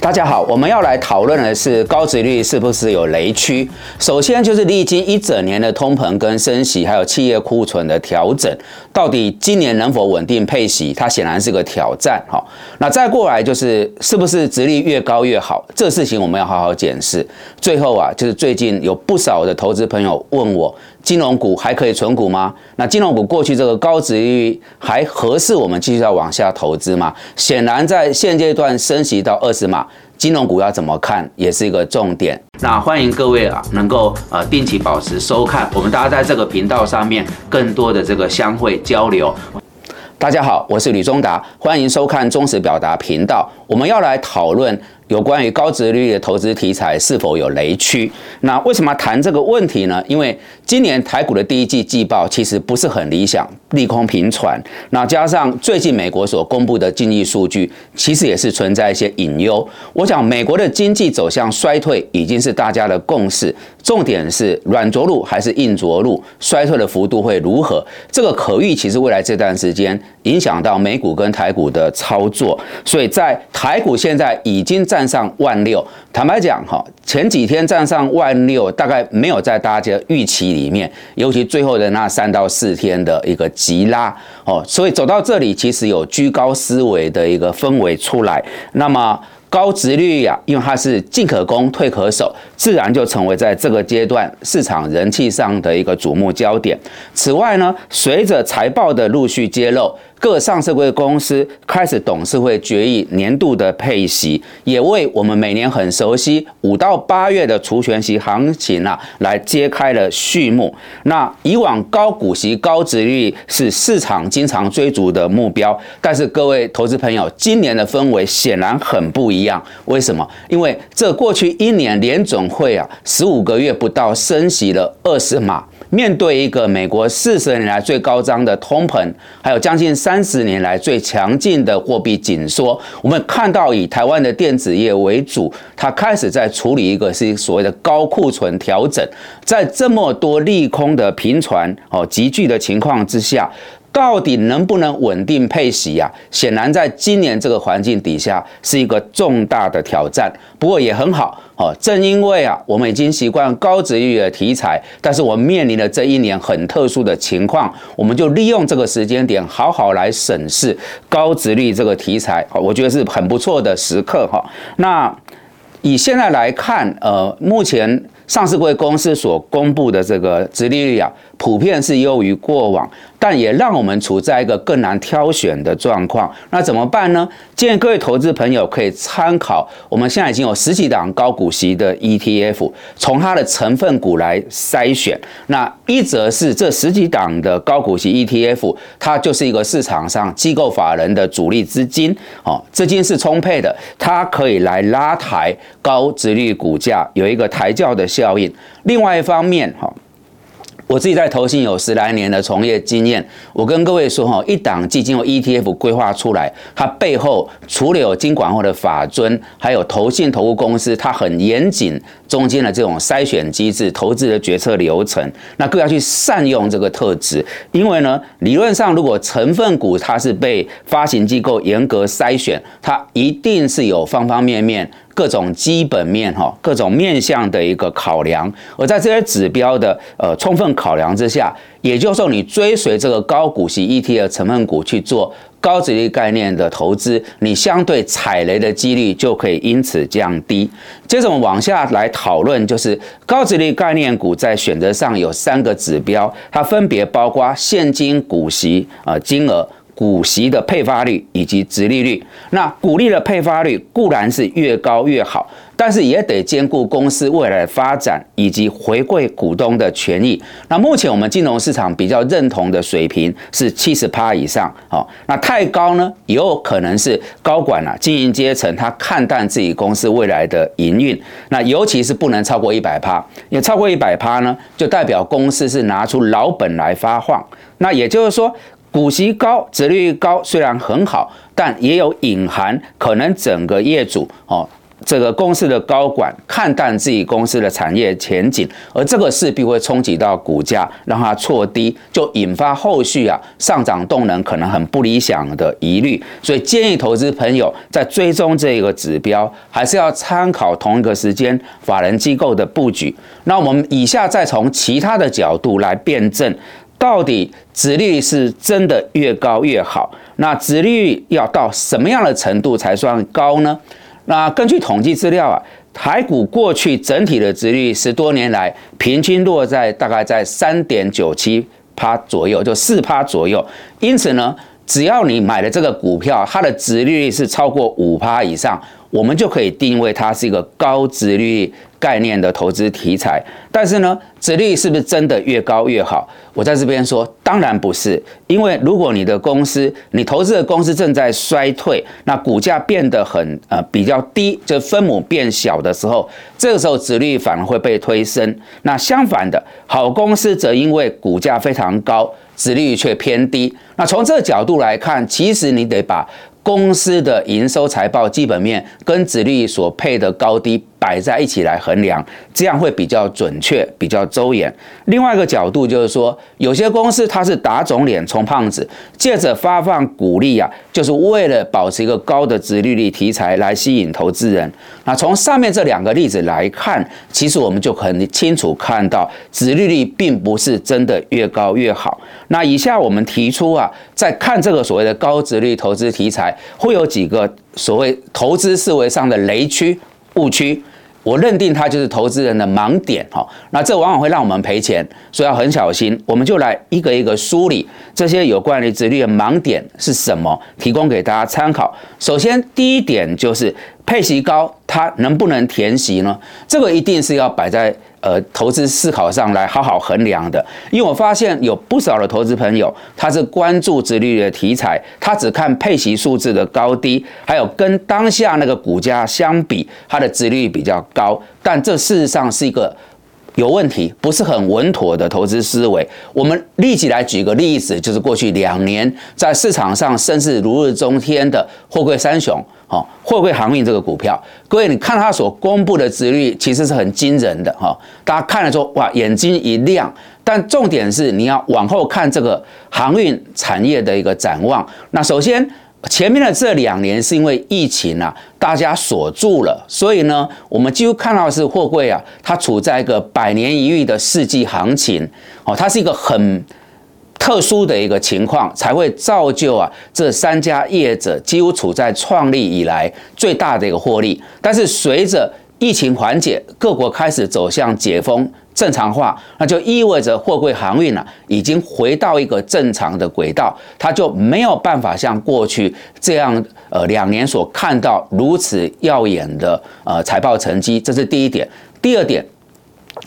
大家好，我们要来讨论的是高值率是不是有雷区？首先就是历经一整年的通膨跟升息，还有企业库存的调整，到底今年能否稳定配息？它显然是个挑战。哈，那再过来就是是不是值率越高越好？这事情我们要好好检视。最后啊，就是最近有不少的投资朋友问我。金融股还可以存股吗？那金融股过去这个高值率还合适我们继续要往下投资吗？显然在现阶段升息到二十码，金融股要怎么看也是一个重点。那欢迎各位啊，能够呃定期保持收看，我们大家在这个频道上面更多的这个相会交流。大家好，我是吕忠达，欢迎收看忠实表达频道。我们要来讨论。有关于高值率的投资题材是否有雷区？那为什么谈这个问题呢？因为今年台股的第一季季报其实不是很理想，利空频传。那加上最近美国所公布的经济数据，其实也是存在一些隐忧。我想美国的经济走向衰退已经是大家的共识。重点是软着陆还是硬着陆？衰退的幅度会如何？这个可预期是未来这段时间影响到美股跟台股的操作。所以在台股现在已经。站上万六，坦白讲哈，前几天站上万六，大概没有在大家预期里面，尤其最后的那三到四天的一个急拉哦，所以走到这里，其实有居高思维的一个氛围出来。那么高值率呀，因为它是进可攻退可守，自然就成为在这个阶段市场人气上的一个瞩目焦点。此外呢，随着财报的陆续揭露。各上市柜公司开始董事会决议年度的配息，也为我们每年很熟悉五到八月的除权息行情啊，来揭开了序幕。那以往高股息、高值率是市场经常追逐的目标，但是各位投资朋友，今年的氛围显然很不一样。为什么？因为这过去一年联总会啊，十五个月不到升息了二十码。面对一个美国四十年来最高涨的通膨，还有将近三十年来最强劲的货币紧缩，我们看到以台湾的电子业为主，它开始在处理一个是所谓的高库存调整，在这么多利空的频传哦急剧的情况之下。到底能不能稳定配息呀？显然，在今年这个环境底下，是一个重大的挑战。不过也很好哦，正因为啊，我们已经习惯高值率的题材，但是我们面临的这一年很特殊的情况，我们就利用这个时间点，好好来审视高值率这个题材。我觉得是很不错的时刻哈。那以现在来看，呃，目前上市贵公司所公布的这个值利率啊，普遍是优于过往。但也让我们处在一个更难挑选的状况，那怎么办呢？建议各位投资朋友可以参考，我们现在已经有十几档高股息的 ETF，从它的成分股来筛选。那一则是这十几档的高股息 ETF，它就是一个市场上机构法人的主力资金，哦，资金是充沛的，它可以来拉抬高值率股价，有一个抬轿的效应。另外一方面，哈。我自己在投信有十来年的从业经验，我跟各位说哈，一档基金或 ETF 规划出来，它背后除了有金管后的法尊，还有投信投顾公司，它很严谨中间的这种筛选机制、投资的决策流程，那更要去善用这个特质，因为呢，理论上如果成分股它是被发行机构严格筛选，它一定是有方方面面。各种基本面哈，各种面向的一个考量，而在这些指标的呃充分考量之下，也就是说，你追随这个高股息 ETF 成分股去做高值率概念的投资，你相对踩雷的几率就可以因此降低。接着我们往下来讨论，就是高值率概念股在选择上有三个指标，它分别包括现金股息啊金额。股息的配发率以及殖利率，那股利的配发率固然是越高越好，但是也得兼顾公司未来的发展以及回馈股东的权益。那目前我们金融市场比较认同的水平是七十趴以上，哦，那太高呢，也有可能是高管啊经营阶层他看淡自己公司未来的营运，那尤其是不能超过一百趴，也超过一百趴呢，就代表公司是拿出老本来发放，那也就是说。股息高、折率高，虽然很好，但也有隐含可能整个业主哦这个公司的高管看淡自己公司的产业前景，而这个势必会冲击到股价，让它错低，就引发后续啊上涨动能可能很不理想的疑虑。所以建议投资朋友在追踪这个指标，还是要参考同一个时间法人机构的布局。那我们以下再从其他的角度来辩证，到底殖利率是真的越高越好？那殖利率要到什么样的程度才算高呢？那根据统计资料啊，台股过去整体的殖率十多年来平均落在大概在三点九七趴左右，就四趴左右。因此呢，只要你买的这个股票，它的殖利率是超过五趴以上，我们就可以定位它是一个高殖利率。概念的投资题材，但是呢，殖利率是不是真的越高越好？我在这边说，当然不是，因为如果你的公司，你投资的公司正在衰退，那股价变得很呃比较低，就分母变小的时候，这个时候殖利率反而会被推升。那相反的，好公司则因为股价非常高，殖利率却偏低。那从这个角度来看，其实你得把。公司的营收财报基本面跟子率所配的高低摆在一起来衡量，这样会比较准确、比较周延。另外一个角度就是说，有些公司它是打肿脸充胖子，借着发放股利啊，就是为了保持一个高的殖利率题材来吸引投资人。那从上面这两个例子来看，其实我们就很清楚看到，殖利率并不是真的越高越好。那以下我们提出啊，在看这个所谓的高殖率投资题材。会有几个所谓投资思维上的雷区、误区，我认定它就是投资人的盲点哈。那这往往会让我们赔钱，所以要很小心。我们就来一个一个梳理这些有关于殖利率的盲点是什么，提供给大家参考。首先，第一点就是配息高，它能不能填息呢？这个一定是要摆在。呃，投资思考上来好好衡量的，因为我发现有不少的投资朋友，他是关注殖利率的题材，他只看配息数字的高低，还有跟当下那个股价相比，它的殖利率比较高，但这事实上是一个。有问题，不是很稳妥的投资思维。我们立即来举个例子，就是过去两年在市场上甚至如日中天的货柜三雄，哈，货柜航运这个股票，各位你看它所公布的值率，其实是很惊人的，哈，大家看了之后，哇，眼睛一亮。但重点是你要往后看这个航运产业的一个展望。那首先。前面的这两年是因为疫情啊，大家锁住了，所以呢，我们几乎看到是货柜啊，它处在一个百年一遇的世纪行情，哦，它是一个很特殊的一个情况，才会造就啊这三家业者几乎处在创立以来最大的一个获利。但是随着疫情缓解，各国开始走向解封。正常化，那就意味着货柜航运呢已经回到一个正常的轨道，它就没有办法像过去这样，呃，两年所看到如此耀眼的呃财报成绩，这是第一点。第二点，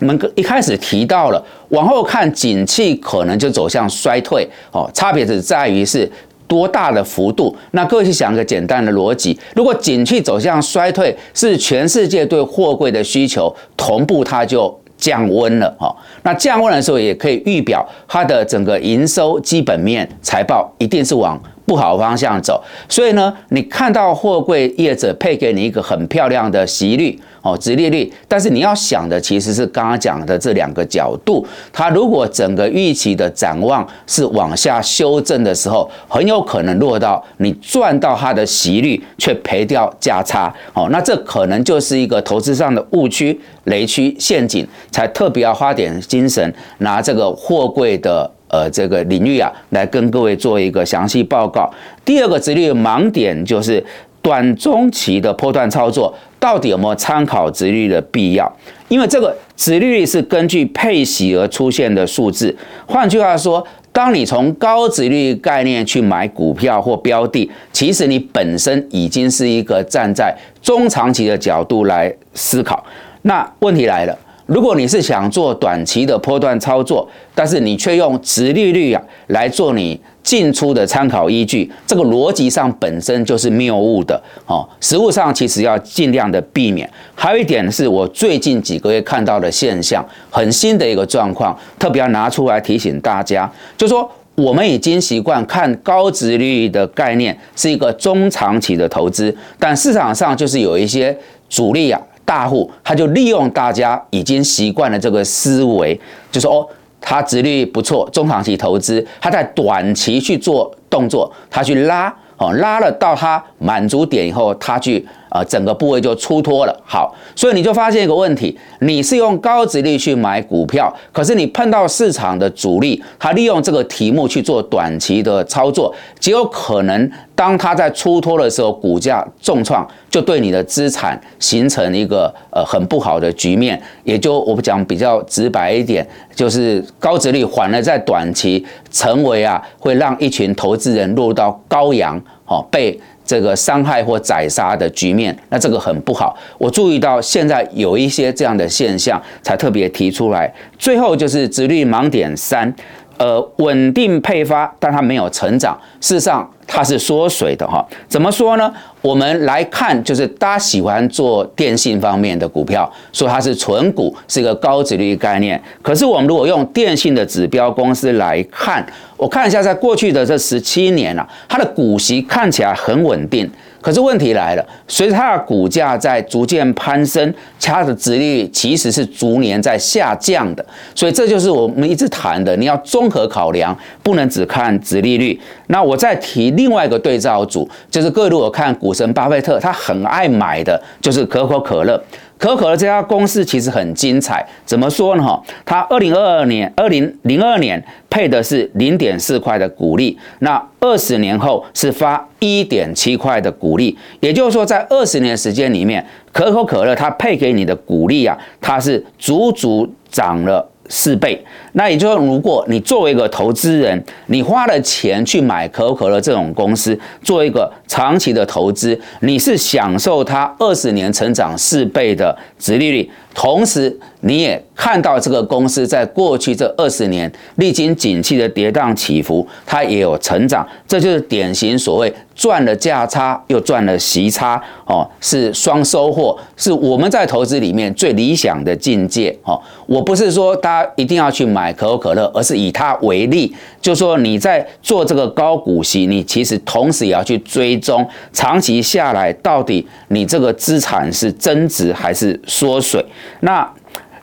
我们一开始提到了，往后看景气可能就走向衰退，哦，差别只在于是多大的幅度。那各位去想一个简单的逻辑，如果景气走向衰退，是全世界对货柜的需求同步，它就。降温了哈，那降温的时候也可以预表它的整个营收基本面财报一定是往不好方向走，所以呢，你看到货柜业者配给你一个很漂亮的息率。哦，直利率，但是你要想的其实是刚刚讲的这两个角度。它如果整个预期的展望是往下修正的时候，很有可能落到你赚到它的息率，却赔掉价差。哦，那这可能就是一个投资上的误区、雷区、陷阱，才特别要花点精神拿这个货柜的呃这个领域啊，来跟各位做一个详细报告。第二个直率盲点就是短中期的波段操作。到底有没有参考值率的必要？因为这个值率是根据配息而出现的数字。换句话说，当你从高值率概念去买股票或标的，其实你本身已经是一个站在中长期的角度来思考。那问题来了。如果你是想做短期的波段操作，但是你却用直利率啊来做你进出的参考依据，这个逻辑上本身就是谬误的哦。实物上其实要尽量的避免。还有一点是我最近几个月看到的现象，很新的一个状况，特别要拿出来提醒大家，就说我们已经习惯看高值率的概念是一个中长期的投资，但市场上就是有一些。主力啊大户，他就利用大家已经习惯了这个思维，就说哦，他殖率不错，中长期投资，他在短期去做动作，他去拉。哦，拉了到他满足点以后，他去呃整个部位就出脱了。好，所以你就发现一个问题，你是用高值率去买股票，可是你碰到市场的主力，他利用这个题目去做短期的操作，极有可能当他在出脱的时候，股价重创，就对你的资产形成一个呃很不好的局面。也就我们讲比较直白一点，就是高值率反而在短期成为啊，会让一群投资人落到羔羊。哦，被这个伤害或宰杀的局面，那这个很不好。我注意到现在有一些这样的现象，才特别提出来。最后就是直率盲点三。呃，稳定配发，但它没有成长。事实上，它是缩水的哈。怎么说呢？我们来看，就是大家喜欢做电信方面的股票，说它是纯股，是一个高值率概念。可是，我们如果用电信的指标公司来看，我看一下，在过去的这十七年啊，它的股息看起来很稳定。可是问题来了，随着它的股价在逐渐攀升，它的殖利率其实是逐年在下降的，所以这就是我们一直谈的，你要综合考量，不能只看殖利率。那我再提另外一个对照组，就是各位如果看股神巴菲特，他很爱买的就是可口可乐。可口可乐这家公司其实很精彩，怎么说呢？哈，它二零二二年、二零零二年配的是零点四块的股利，那二十年后是发一点七块的股利，也就是说，在二十年时间里面，可口可乐它配给你的股利啊，它是足足涨了。四倍，那也就是，如果你作为一个投资人，你花了钱去买可口可乐这种公司，做一个长期的投资，你是享受它二十年成长四倍的值利率，同时你也看到这个公司在过去这二十年历经景气的跌宕起伏，它也有成长，这就是典型所谓。赚了价差，又赚了息差，哦，是双收获，是我们在投资里面最理想的境界，哦。我不是说大家一定要去买可口可乐，而是以它为例，就说你在做这个高股息，你其实同时也要去追踪长期下来到底你这个资产是增值还是缩水，那。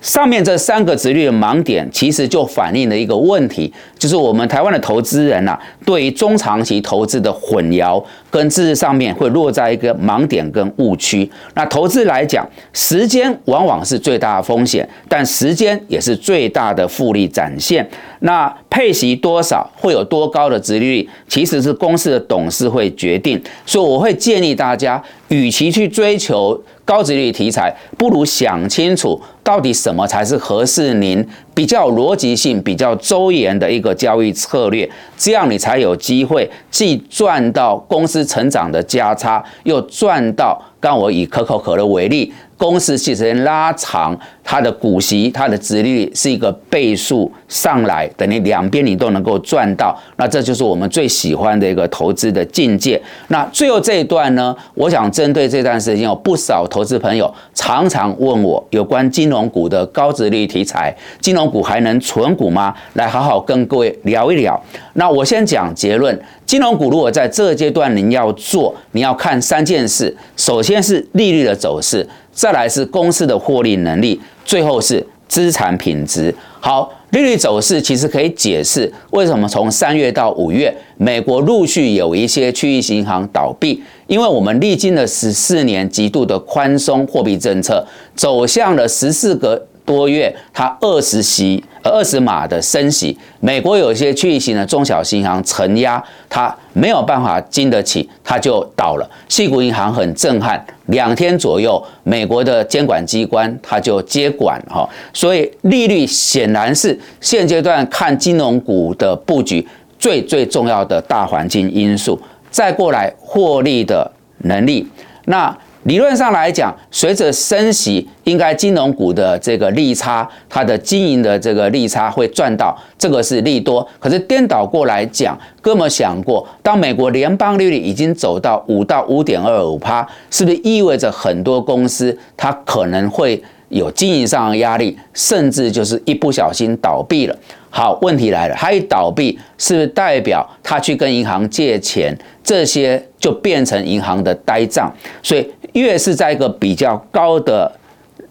上面这三个值率的盲点，其实就反映了一个问题，就是我们台湾的投资人呐，对于中长期投资的混淆跟知识上面会落在一个盲点跟误区。那投资来讲，时间往往是最大的风险，但时间也是最大的复利展现。那配息多少，会有多高的值率，其实是公司的董事会决定。所以我会建议大家，与其去追求。高值率题材，不如想清楚到底什么才是合适您比较逻辑性、比较周延的一个交易策略，这样你才有机会既赚到公司成长的价差，又赚到。刚我以可口可乐为例。公司其实拉长它的股息，它的殖利率是一个倍数上来，等于两边你都能够赚到，那这就是我们最喜欢的一个投资的境界。那最后这一段呢，我想针对这段时间有不少投资朋友常常问我有关金融股的高殖率题材，金融股还能存股吗？来好好跟各位聊一聊。那我先讲结论，金融股如果在这阶段您要做，你要看三件事，首先是利率的走势。再来是公司的获利能力，最后是资产品质。好，利率走势其实可以解释为什么从三月到五月，美国陆续有一些区域银行倒闭，因为我们历经了十四年极度的宽松货币政策，走向了十四个。多月，它二十息、二十码的升息，美国有些区域型的中小型银行承压，它没有办法经得起，它就倒了。细谷银行很震撼，两天左右，美国的监管机关它就接管哈，所以利率显然是现阶段看金融股的布局最最重要的大环境因素。再过来获利的能力，那。理论上来讲，随着升息，应该金融股的这个利差，它的经营的这个利差会赚到，这个是利多。可是颠倒过来讲，哥们想过，当美国联邦利率已经走到五到五点二五趴，是不是意味着很多公司它可能会有经营上的压力，甚至就是一不小心倒闭了？好，问题来了，它一倒闭，是不是代表他去跟银行借钱，这些就变成银行的呆账？所以。越是在一个比较高的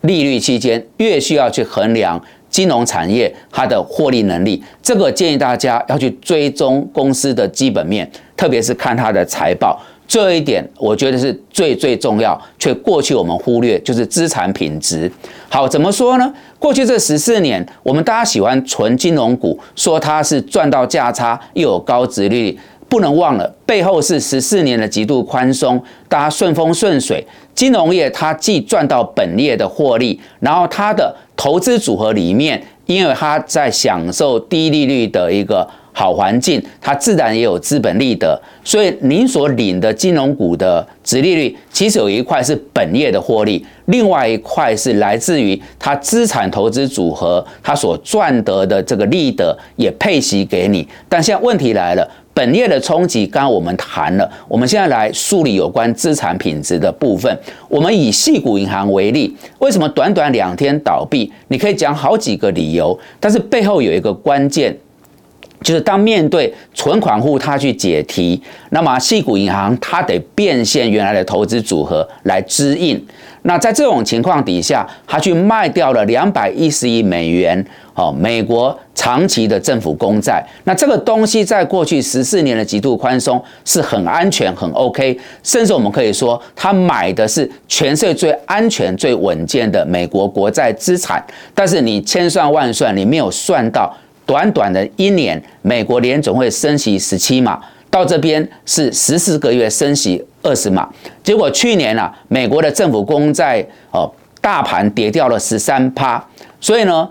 利率期间，越需要去衡量金融产业它的获利能力。这个建议大家要去追踪公司的基本面，特别是看它的财报。这一点我觉得是最最重要，却过去我们忽略，就是资产品质。好，怎么说呢？过去这十四年，我们大家喜欢纯金融股，说它是赚到价差，又有高值率。不能忘了，背后是十四年的极度宽松，大家顺风顺水。金融业它既赚到本业的获利，然后它的投资组合里面，因为它在享受低利率的一个。好环境，它自然也有资本利得，所以您所领的金融股的值利率，其实有一块是本业的获利，另外一块是来自于它资产投资组合它所赚得的这个利得也配息给你。但现在问题来了，本业的冲击，刚刚我们谈了，我们现在来梳理有关资产品质的部分。我们以细股银行为例，为什么短短两天倒闭？你可以讲好几个理由，但是背后有一个关键。就是当面对存款户他去解题，那么细股银行它得变现原来的投资组合来支应。那在这种情况底下，他去卖掉了两百一十亿美元哦，美国长期的政府公债。那这个东西在过去十四年的极度宽松是很安全、很 OK，甚至我们可以说他买的是全世界最安全、最稳健的美国国债资产。但是你千算万算，你没有算到。短短的一年，美国联总会升息十七码，到这边是十四个月升息二十码，结果去年啊，美国的政府公债哦，大盘跌掉了十三趴，所以呢，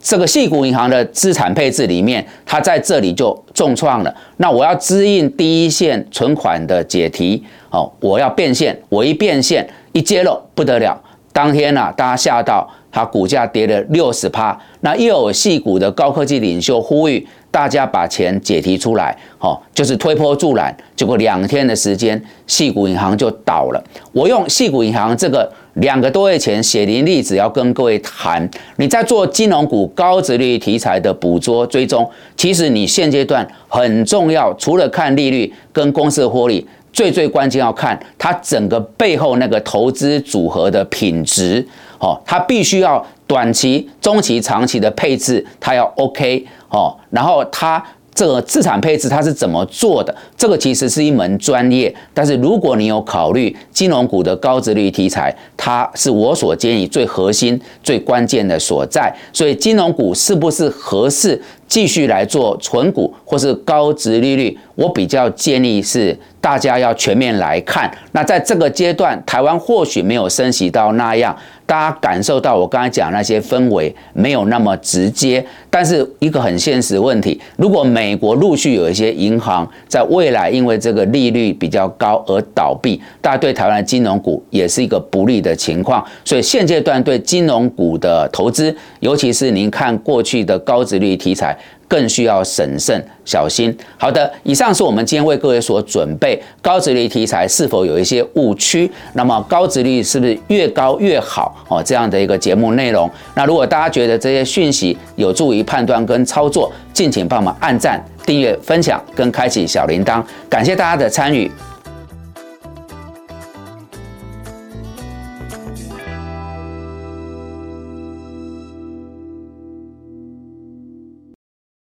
这个细股银行的资产配置里面，它在这里就重创了。那我要支应第一线存款的解题哦，我要变现，我一变现一揭露不得了，当天啊，大家吓到。它股价跌了六十趴，那又有细股的高科技领袖呼吁大家把钱解提出来，哦，就是推波助澜。结果两天的时间，细股银行就倒了。我用细股银行这个两个多月前血淋例子要跟各位谈，你在做金融股高值率题材的捕捉追踪，其实你现阶段很重要，除了看利率跟公司的获利。最最关键要看它整个背后那个投资组合的品质，哦，它必须要短期、中期、长期的配置，它要 OK，哦，然后它。这个资产配置它是怎么做的？这个其实是一门专业。但是如果你有考虑金融股的高值率题材，它是我所建议最核心、最关键的所在。所以金融股是不是合适继续来做纯股或是高值利率？我比较建议是大家要全面来看。那在这个阶段，台湾或许没有升息到那样。大家感受到我刚才讲那些氛围没有那么直接，但是一个很现实问题，如果美国陆续有一些银行在未来因为这个利率比较高而倒闭，大家对台湾的金融股也是一个不利的情况。所以现阶段对金融股的投资，尤其是您看过去的高值率题材。更需要审慎小心。好的，以上是我们今天为各位所准备高值率题材是否有一些误区？那么高值率是不是越高越好？哦，这样的一个节目内容。那如果大家觉得这些讯息有助于判断跟操作，敬请帮忙按赞、订阅、分享跟开启小铃铛。感谢大家的参与。